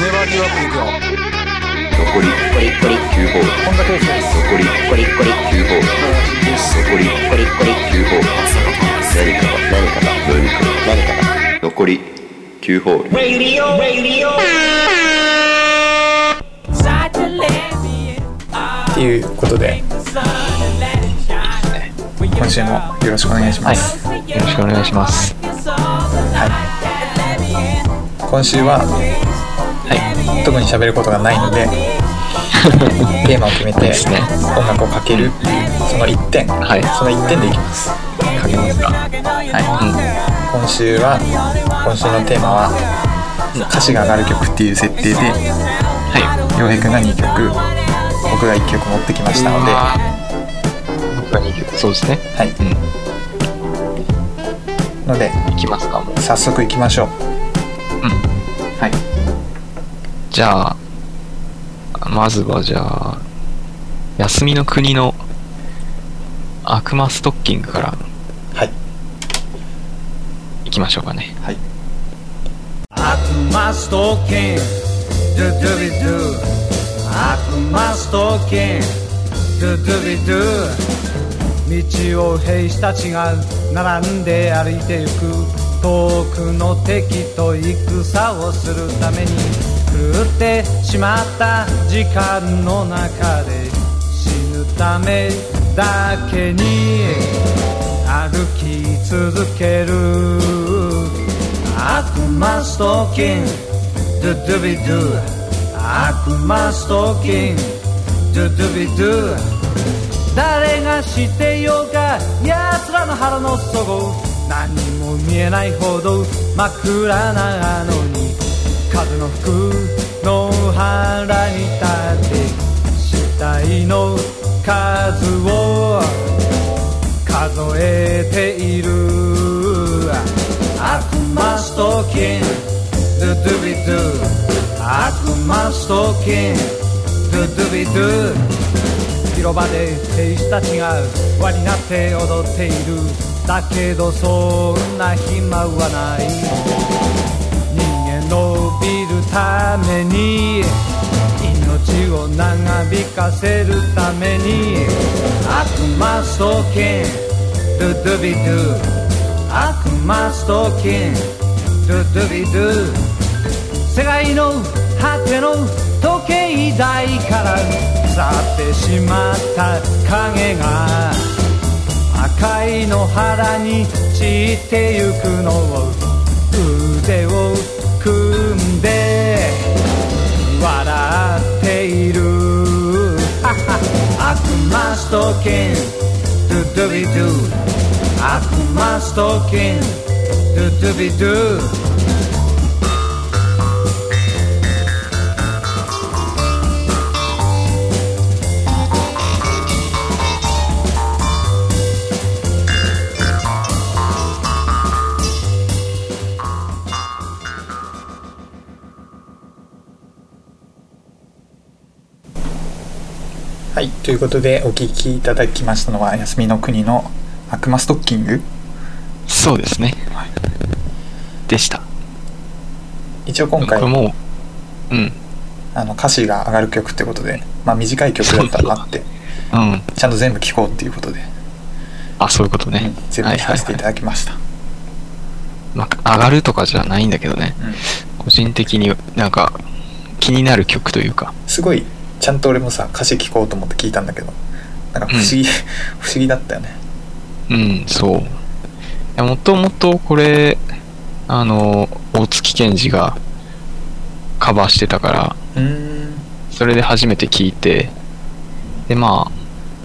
粘りよくいくよ残り9ホールこんだけです残り9ホール残り9ホール何かが何かが何かが何かが残り9ホールっていうことで今週もよろしくお願いします、よろしくお願いします。今週は、特に喋ることがないので テーマを決めて音楽をかけるその1点、はい。その1点でいきます。かけますか。はい、今週は今週のテーマは歌詞が上がる曲っていう設定では洋平くんが2曲僕が1曲持ってきましたので、が2曲。そうですね。い、うん。のでいきますか、もう。早速いきましょううん。はいじゃあ、まずはじゃあ、休みの国の悪魔ストッキングからはいいきましょうかね。はい悪魔ストッキングドゥドゥビドゥ悪魔ストッキングドゥドゥビドゥ道を兵士たちが並んで歩いてゆく遠くの敵と戦をするために狂ってしまった時間の中で死ぬためだけに歩き続ける悪魔ストッキング。ドゥドゥビドゥ。悪魔ストッキング。ドゥドゥビドゥ。誰が知ってようか奴らの腹の底何も見えないほど真っ暗なのに風の吹く野原に立って死体の数を数えている。悪魔ストッキンドゥドゥビドゥ。悪魔ストッキンドゥドゥビドゥ。広場で兵士たちが輪になって踊っているだけどそんな暇はない。人間伸びるために命を長引かせるために。悪魔ストッキンドゥドゥビドゥ。悪魔ストッキンドゥドゥビドゥ。世界の果ての時計台から去ってしまった影が赤い野原に散ってゆくのを腕を組んで笑っている。悪魔ストッキンドゥドゥビドゥ。悪魔ストッキンドゥドゥビドゥ。ということでお聴きいただきましたのは休みの国の悪魔ストッキングそうですね。でした。一応今回もう、うん。あの歌詞が上がる曲ってことで、まあ、短い曲だったらあってうん。ちゃんと全部聴こうっていうことで、あ、そういうことね。うん全部聴かせていただきました、まあ、上がるとかじゃないんだけどね。うん個人的になんか気になる曲というか。すごいちゃんと俺もさ歌詞聴こうと思って聞いたんだけどなんか不思議、不思議だったよね。うん、そう。いやもともとこれ、あの、大月健二がカバーしてたから、それで初めて聞いて、で、ま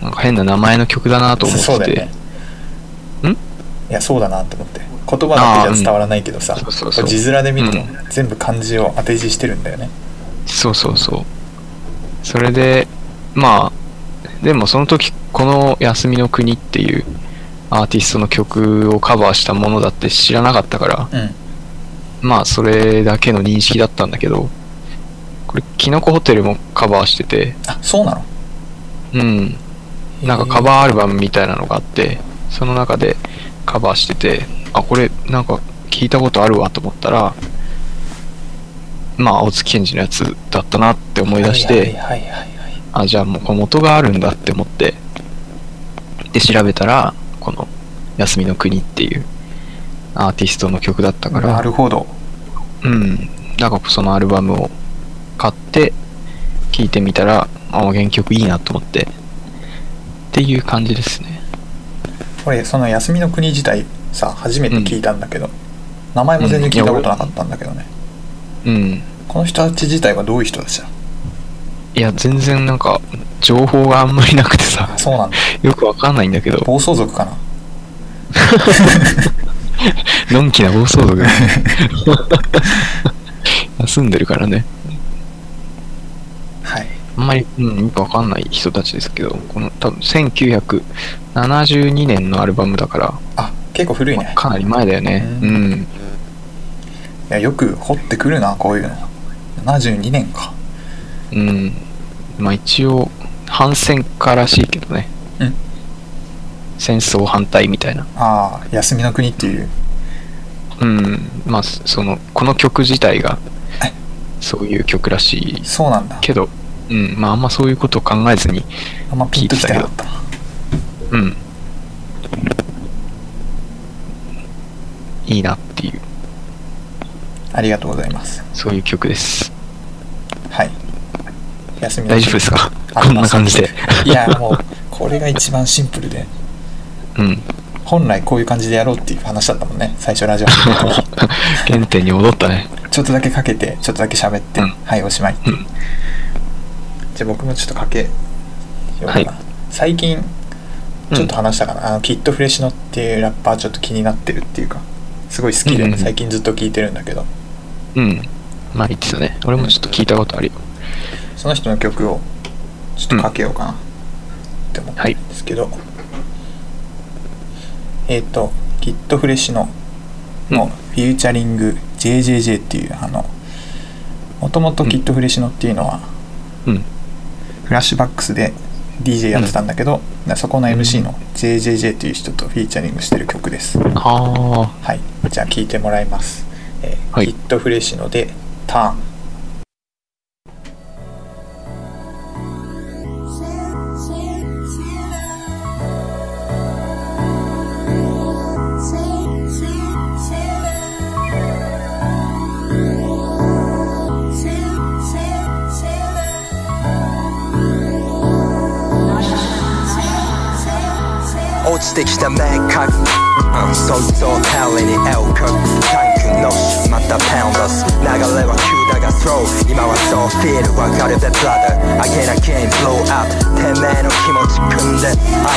あ、なんか変な名前の曲だなと思ってて、そうだよね。ん？いやそうだなと思って。言葉だけじゃ伝わらないけどさそうそうそう。字面で見るとうん。全部漢字を当て字してるんだよね、そうそうそう。それで、まあ、でもその時、この休みの国っていうアーティストの曲をカバーしたものだって知らなかったから、うんまあそれだけの認識だったんだけど、これ、キノコホテルもカバーしてて、あそうなの？うん。なんかカバーアルバムみたいなのがあって、その中でカバーしててあこれなんか聞いたことあるわと思ったらまあ青月健二のやつだったなって思い出して、あじゃあもうこの元があるんだって思ってで調べたらこの「休みの国」っていうアーティストの曲だったかならるほど。うん。だからそのアルバムを買って聴いてみたらあ原曲いいなと思って。っていう感じですね。俺その休みの国自体さ初めて聞いたんだけど、名前も全然聞いたことなかったんだけどね、うん。この人たち自体はどういう人たちだいや全然なんか情報があんまりなくてさ。あそうなんだ。よくわかんないんだけど。暴走族かな？のんきな暴走族。休んでるからね。はい。あんまり、うん、よくわかんない人たちですけど、この多分1972年のアルバムだから、あ結構古いね。かなり前だよね。ううんん。いやよく掘ってくるなこういうの72年かうん。まあ一応、反戦家らしいけどね。うん戦争反対みたいな。ああ休みの国っていううん。まあ、その、この曲自体がえ、そういう曲らしいそうなんだけど、うん。まああんまそういうことを考えずに、あんまピンときてなかったなうん。いいなっていう、ありがとうございます。そういう曲です。はい。休みの大国丈夫ですか？あこんな感じで。いやもうこれが一番シンプルで。うん。本来こういう感じでやろうっていう話だったもんね。最初ラジオ。始めた時原点に戻ったね。ちょっとだけかけてちょっとだけ喋って、うん。はいおしまいう、うん。じゃあ僕もちょっとかけようかな、はい。最近ちょっと話したかな、あのキッドフレシノっていうラッパーちょっと気になってるっていうかすごい好きで、うんうんうん。最近ずっと聴いてるんだけど。うん。まあ言ってたね。俺もちょっと聞いたことあるよ。その人の曲をちょっとかけようかな。って思ってるんですけど、えっ、とキッドフレシノのフューチャリング JJJ っていうあのもともとキッドフレシノっていうのは、うん。フラッシュバックスで DJ やってたんだけど、そこの MC の JJJ っていう人とフィーチャリングしてる曲です、ああ。はい。じゃあ聴いてもらいます、えーはい。キッドフレシノで「ターン」「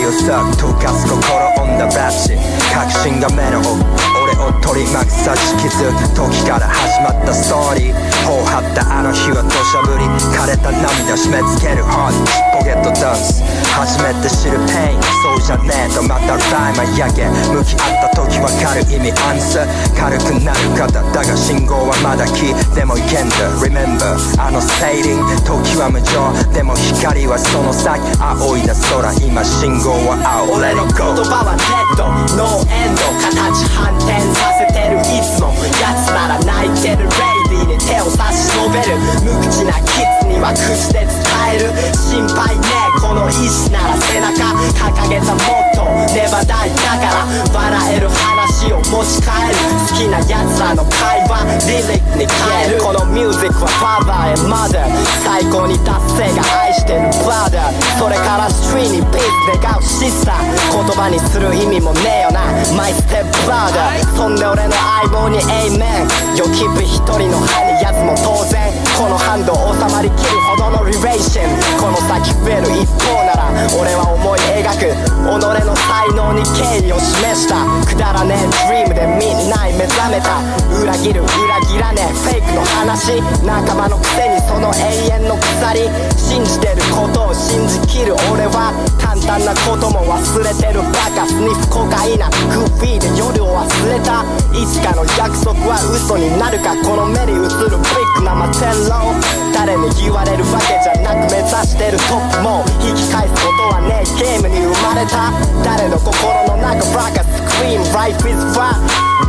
愛をさ溶かす心オンダラッチ確信が目の奥を取り巻く刺し傷時から始まったストーリー。頬張ったあの日は土砂降り枯れた涙締め付けるハートポケットダンス。初めて知るペインそうじゃねえとまたライマーやけ向き合った時わかる意味アンサー軽くなる方だが信号はまだ黄でもいけんだ。Remember あのセイリン時は無情でも光はその先青いな空。今信号は青。俺の言葉はデッド。ノーエンド。形反転。させてる。いつも奴なら泣いてる。レイディーに手を差し伸べる。無口なキッズには口で伝える。心配ねこの意志なら背中掲げたモットー。ネバダイだから。笑える話を持ち帰る好きな奴らの会話リリックに変える。このミュージックはファーバー and mother 最高に達成が愛してる。ブラダーそれからストリーにピース願うシスター言葉にする意味もねえよな。マイステップブラダー。そんで俺の相棒にエイメンよキープ一人の歯にやつも当然このハンド収まりきるほどのリレーション。この先増える一方なら俺は思い描く。己の才に敬意を示したくだらねえ dream でみんな目覚めた。裏切る裏切らねえフェイクの話。仲間のくせにその永遠の鎖。信じてることを信じきる。俺は簡単なことも忘れてるバカスニフコカイナ。グッフィーで夜を忘れた。いつかの約束は嘘になるか。この目に映るビッグな摩天楼誰に言われるわけじゃなく目指してるトップも引き返すことはねえ。ゲームに生まれた。誰の心の中バカ Life is fun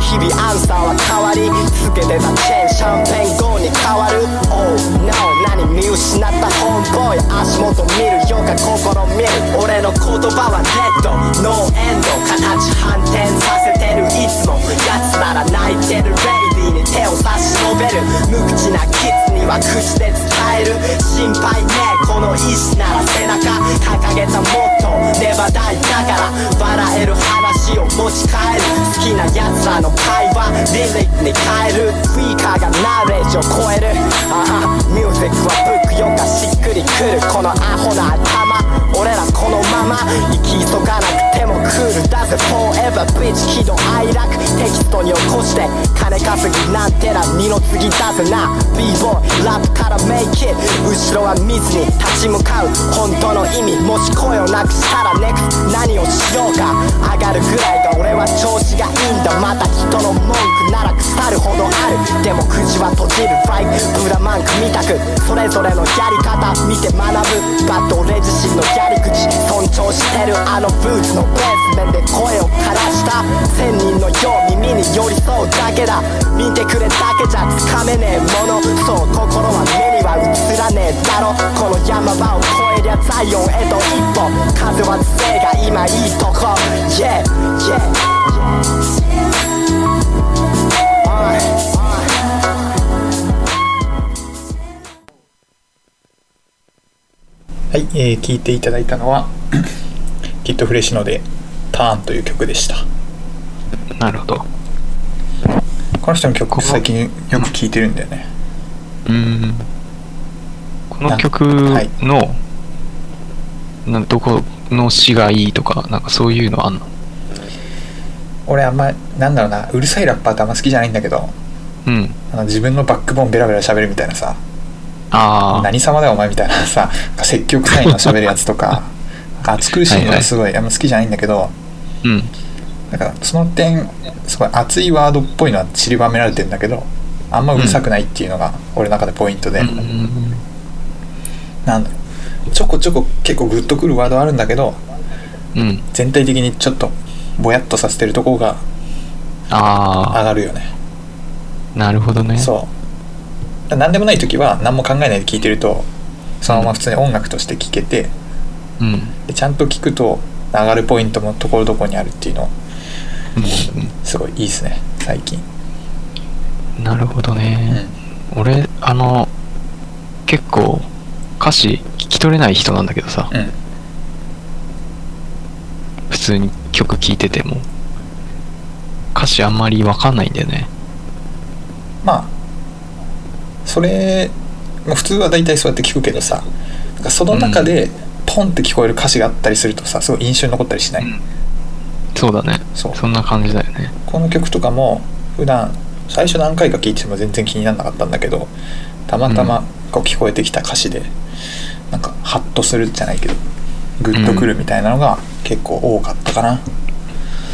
日々アンサーは変わりつけてたチェーンシャンペン GO に変わる。Oh no 何見失った homeboy 足元見るよか心見る。俺の言葉はレッド。 no end 形反転させてる。いつも奴なら泣いてる。 lady に手を差し伸べる。無口なキッズには口で伝える。心配ねこの意志なら背中掲げたモットー。 never die だから。笑える話を持ち帰る。好きな奴らの会話リリックに変える。スピーカーが knowledge を超える。ああミュージックはブックよがしっくりくる。このアホな頭。俺らこのまま生き急がなくてもクールだぜ。Forever bitch 喜怒哀楽テキストに起こして金稼ぎなんてら二の次だぜ。な b-boy ラップから make it 後ろは見ずに立ち向かう。本当の意味もし声をなくしたら next 何をしようか。上がるぐらい俺は調子がいいんだ。また人の文句なら腐るほどある。でも口は閉じる。Like ブラマンクみたく。それぞれのやり方見て学ぶ。バット俺自身のやり口。尊重してる。あのブーツのベース面で声を枯らした。千人のよう耳に寄り添うだけだ。見てくれだけじゃつかめねえもの。そう心は目には映らねえだろ。この山場をえりゃザイオンへと一歩風は強いが今いいとこ Yeah, yeah はい、えー聞いていただいたのはキッドフレッシュので「ターン」という曲でしたなるほど。この人の曲最近よく聴いてるんだよねうーん。この曲はいの、などこの詩がいいとか、なんかそういうのあんの？俺あんまなんだろうなうるさいラッパーってあんま好きじゃないんだけどうん。あの自分のバックボーンベラベラ喋るみたいなさああ。何様だよお前みたいなさ説教臭いの喋るやつとかなんか暑苦しいのがすごいあんま好きじゃないんだけどうん。だからその点すごい熱いワードっぽいのは散りばめられてんだけどあんまうるさくないっていうのが俺の中でポイントで、うんなんだろうちょこちょこ結構グッとくるワードはあるんだけどうん。全体的にちょっとぼやっとさせてるところがあ上がるよねあ、なるほどね。そう何でもない時は何も考えないで聴いてるとそのまま普通に音楽として聴けてうん。でちゃんと聴くと上がるポイントもところどころにあるっていうのすごいいいですね最近うんなるほどうね。ん俺、あの、結構歌詞聞き取れない人なんだけどさ、うん。普通に曲聴いてても、歌詞あんまりわかんないんだよね。まあそれ普通は大体そうやって聞くけどさなんかその中でポンって聞こえる歌詞があったりするとさすごい印象に残ったりしない、うん。そうだね。そう。そんな感じだよね。この曲とかも普段最初何回か聴いてても全然気にならなかったんだけどたまたまこう聞こえてきた歌詞でなんかハッとするじゃないけどグッとくるみたいなのが結構多かったかな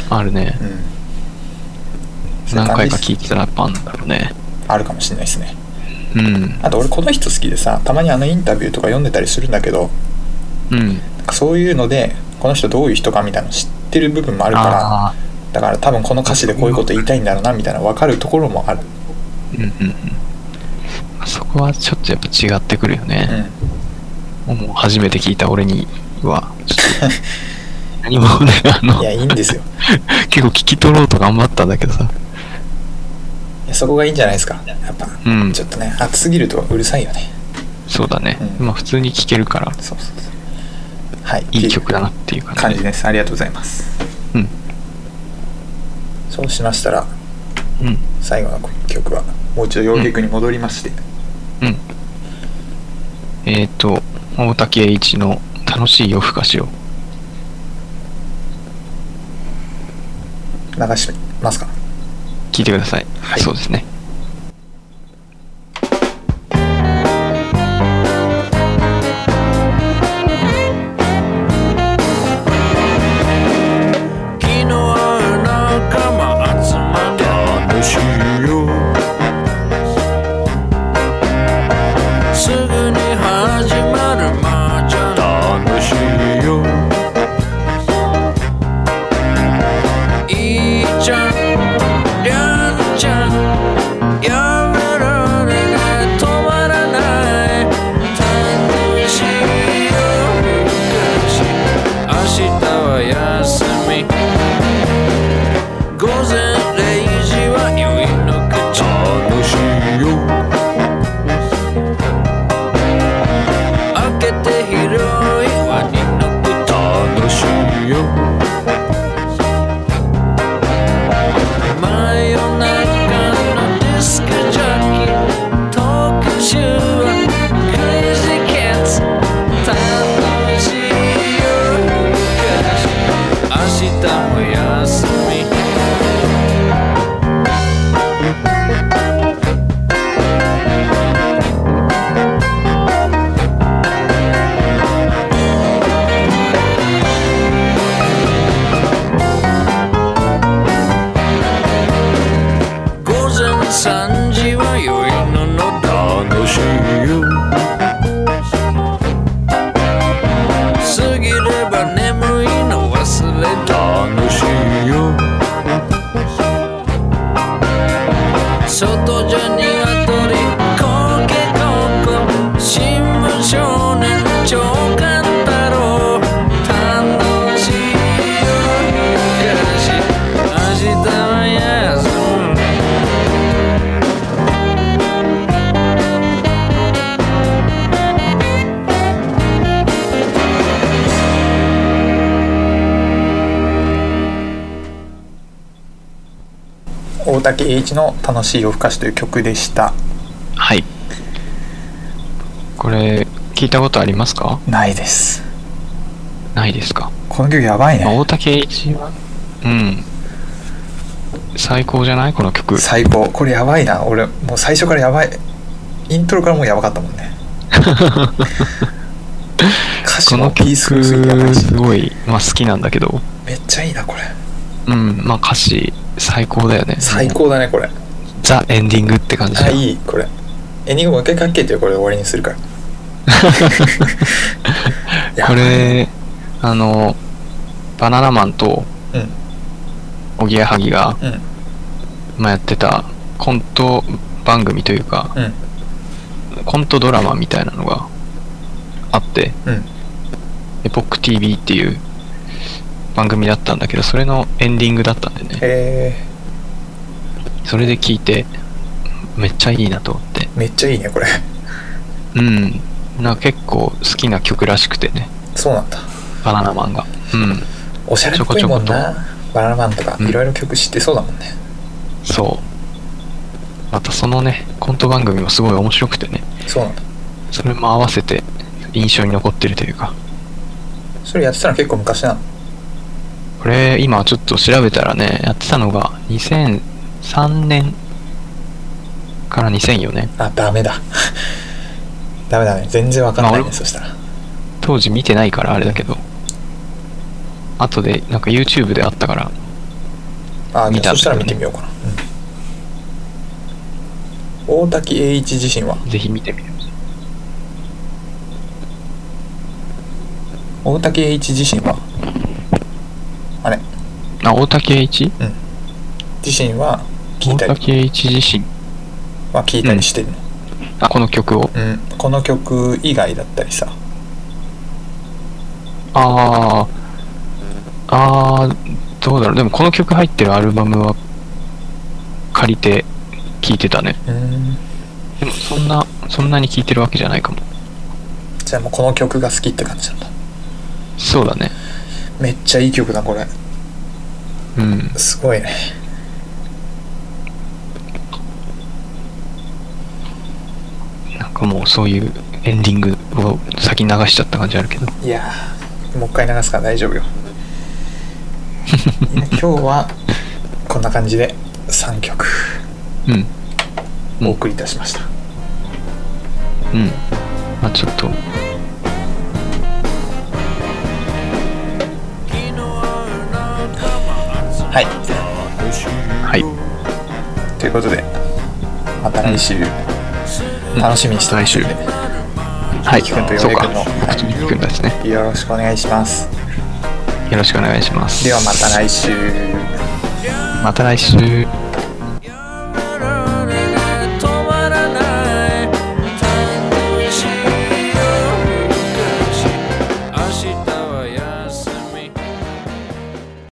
あるねう。ん、何回か聞いてたらやっぱあんだろうね。あるかもしれないですねうん。あと俺この人好きでさたまにあのインタビューとか読んでたりするんだけどうん。なんかそういうのでこの人どういう人かみたいなの知ってる部分もあるからあだから多分この歌詞でこういうこと言いたいんだろうなみたいな分かるところもあるーうんうんうん。そこはちょっとやっぱ違ってくるようね。んもう初めて聞いた俺には、何もね、あのいやいいんですよ。結構聞き取ろうと頑張ったんだけどさ。いやそこがいいんじゃないですか。やっぱ、うん。ちょっとね熱すぎるとうるさいよね。そうだね。うん。まあ普通に聴けるから、そうそうそう。はい。いい曲だなっていう感じ。です。ありがとうございます。うん。そうしましたらうん。最後の曲はもう一度洋平君に戻りまして、うん。えっ、ー、と、大竹栄一の楽しい夜更かしを。流しますか？聞いてください。はいそうですね。竹栄一の「楽しい夜更かし」という曲でした。はい。これ、聞いたことありますか？ないです。ないですか？この曲やばいね。まあ大竹栄一は、うん。最高じゃない？この曲。最高。これやばいな。俺もう最初からやばい。イントロからもうやばかったもんね。歌詞もピース曲、フルすぎてやばいし。すごい、まあ好きなんだけど、めっちゃいいなこれうん、まあ歌詞、最高だよね。最高だねこれ。ザ・エンディングって感じあいいこれ。エンディングもう一回かけてよこれで終わりにするから。これ、あの、バナナマンとうん。おぎやはぎが、うん。まあ、やってたコント番組というか、うん。コントドラマみたいなのがあって、うん。エポック TV っていう番組だったんだけど、それのエンディングだったんでね、へえそれで聞いて、めっちゃいいなと思って。めっちゃいいねこれ。うん。な結構好きな曲らしくてね、そうなんだ。バナナマンが。うん。おしゃれっぽいもんな。バナナマンとかうん。いろいろ曲知ってそうだもんね、そう。またそのね、コント番組もすごい面白くてね、そうなんだ。それも合わせて印象に残ってるというか、それやってたの結構昔なの？これ今ちょっと調べたらね、やってたのが2003年から2004年。あダメだ。ダメだね。全然わかんないね、まあ俺そしたら。当時見てないからあれだけど、後でなんか YouTube であったから、あ見たね。そしたら見てみようかな、うん、大滝栄一自身は？ぜひ見てみて大滝栄一自身は？あ、大竹栄一？自身は聞いたり大竹栄一自身。は聞いたりしてるの、あ、この曲を？うんこの曲以外だったりさああ、ああ、どうだろう。でもこの曲入ってるアルバムは借りて聴いてたね。うんでもそんな、そんなに聴いてるわけじゃないかも。じゃあもうこの曲が好きって感じなんだそうだね。めっちゃいい曲だこれうん。すごいねなんかもうそういうエンディングを先に流しちゃった感じあるけど。いやーもう一回流すから大丈夫よ 今日はこんな感じで3曲うん。うんお送りいたしました、うん。まあちょっと、はいはい。ということでまた来週楽しみにしてますんで、はい。とそうくんの福木くんですね。よろしくお願いしますよろしくお願いします。ではまた来週また来週。